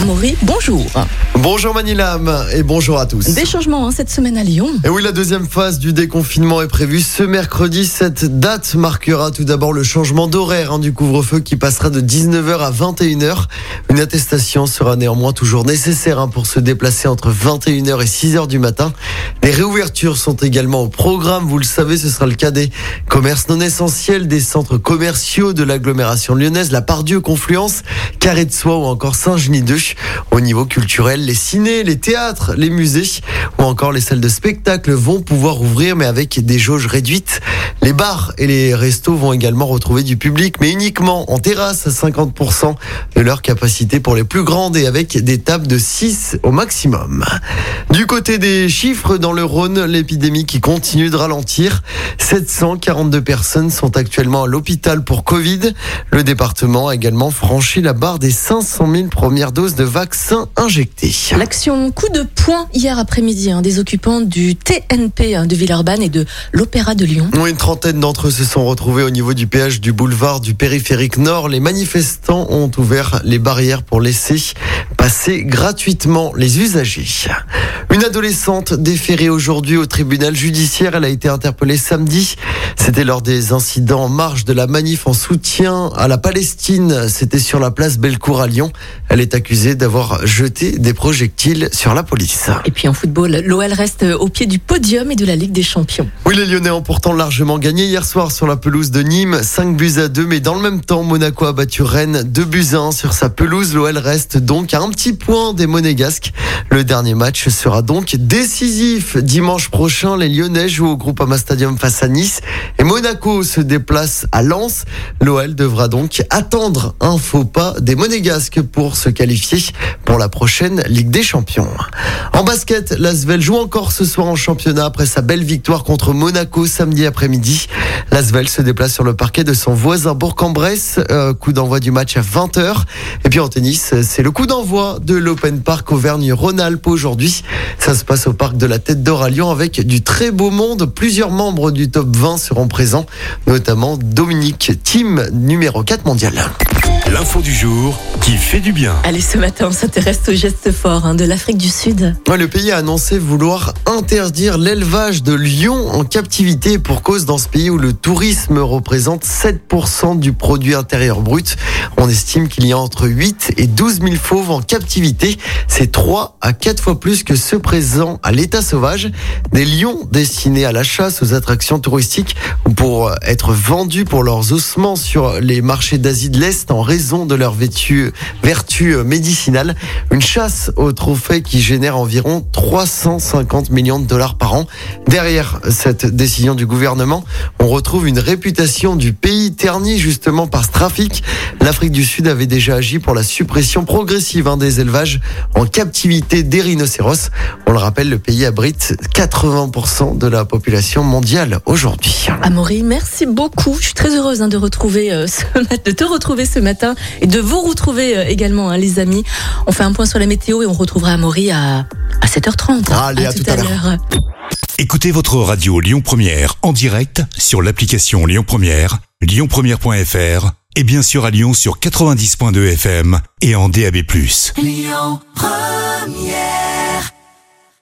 Amaury, bonjour. Bonjour Manilam et bonjour à tous. Des changements hein, cette semaine à Lyon. Et oui, la deuxième phase du déconfinement est prévue ce mercredi. Cette date marquera tout d'abord le changement d'horaire hein, du couvre-feu qui passera de 19h à 21h. Une attestation sera néanmoins toujours nécessaire hein, pour se déplacer entre 21h et 6h du matin. Les réouvertures sont également au programme. Vous le savez, ce sera le cas des commerces non essentiels, des centres commerciaux de l'agglomération lyonnaise, la Pardieu, Confluence, Carré de Soie ou encore Saint-Genis 2. Au niveau culturel, les cinés, les théâtres, les musées ou encore les salles de spectacle vont pouvoir ouvrir mais avec des jauges réduites. Les bars et les restos vont également retrouver du public mais uniquement en terrasse à 50% de leur capacité pour les plus grandes et avec des tables de 6 au maximum. Du côté des chiffres dans le Rhône, l'épidémie qui continue de ralentir. 742 personnes sont actuellement à l'hôpital pour Covid. Le département a également franchi la barre des 500 000 premières doses de vaccins injectés. L'action coup de poing hier après-midi hein, des occupants du TNP hein, de Villeurbanne et de l'Opéra de Lyon. Une trentaine d'entre eux se sont retrouvés au niveau du péage du boulevard du périphérique nord. Les manifestants ont ouvert les barrières pour laisser passer gratuitement les usagers. Une adolescente déférée aujourd'hui au tribunal judiciaire. Elle a été interpellée samedi. C'était lors des incidents en marge de la manif en soutien à la Palestine. C'était sur la place Bellecour à Lyon. Elle est accusée d'avoir jeté des projectiles sur la police. Et puis en football, l'OL reste au pied du podium et de la Ligue des Champions. Oui, les Lyonnais ont pourtant largement gagné hier soir sur la pelouse de Nîmes, 5 buts à 2, mais dans le même temps, Monaco a battu Rennes 2 buts à 1 sur sa pelouse. L'OL reste donc à un petit point des Monégasques. Le dernier match sera donc décisif. Dimanche prochain, les Lyonnais jouent au Groupama Stadium face à Nice et Monaco se déplace à Lens. L'OL devra donc attendre un faux pas des Monégasques pour se qualifier pour la prochaine Ligue des Champions. En basket, l'Asvel joue encore ce soir en championnat après sa belle victoire contre Monaco samedi après-midi. L'Asvel se déplace sur le parquet de son voisin Bourg-en-Bresse. Euh, coup d'envoi du match à 20h. Et puis en tennis, c'est le coup d'envoi de l'Open Park Auvergne-Rhône-Alpes aujourd'hui. Ça se passe au parc de la Tête d'Or à Lyon avec du très beau monde. Plusieurs membres du top 20 seront présents, notamment Dominique Thiem, numéro 4 mondial. L'info du jour qui fait du bien. Allez, ce matin, on s'intéresse aux gestes forts hein, de l'Afrique du Sud. Ouais, le pays a annoncé vouloir interdire l'élevage de lions en captivité pour cause dans ce pays où le tourisme représente 7% du produit intérieur brut. On estime qu'il y a entre 8 et 12 000 fauves en captivité. C'est 3 à 4 fois plus que ceux présents à l'état sauvage. Des lions destinés à la chasse, aux attractions touristiques ou pour être vendus pour leurs ossements sur les marchés d'Asie de l'Est en de leur vertu, vertu médicinale. Une chasse au trophée qui génère environ 350 millions de dollars par an. Derrière cette décision du gouvernement, on retrouve une réputation du pays ternie justement par ce trafic. L'Afrique du Sud avait déjà agi pour la suppression progressive hein, des élevages en captivité des rhinocéros. On le rappelle, le pays abrite 80% de la population mondiale aujourd'hui. Amaury, merci beaucoup. Je suis très heureuse hein, euh, de te retrouver ce matin et de vous retrouver euh, également, hein, les amis. On fait un point sur la météo et on retrouvera Amaury à, à 7h30. Allez, à tout à l'heure. Écoutez votre radio Lyon Première en direct sur l'application Lyon Première, lyonpremière.fr et bien sûr à Lyon sur 90.2 FM et en DAB+. Lyon Première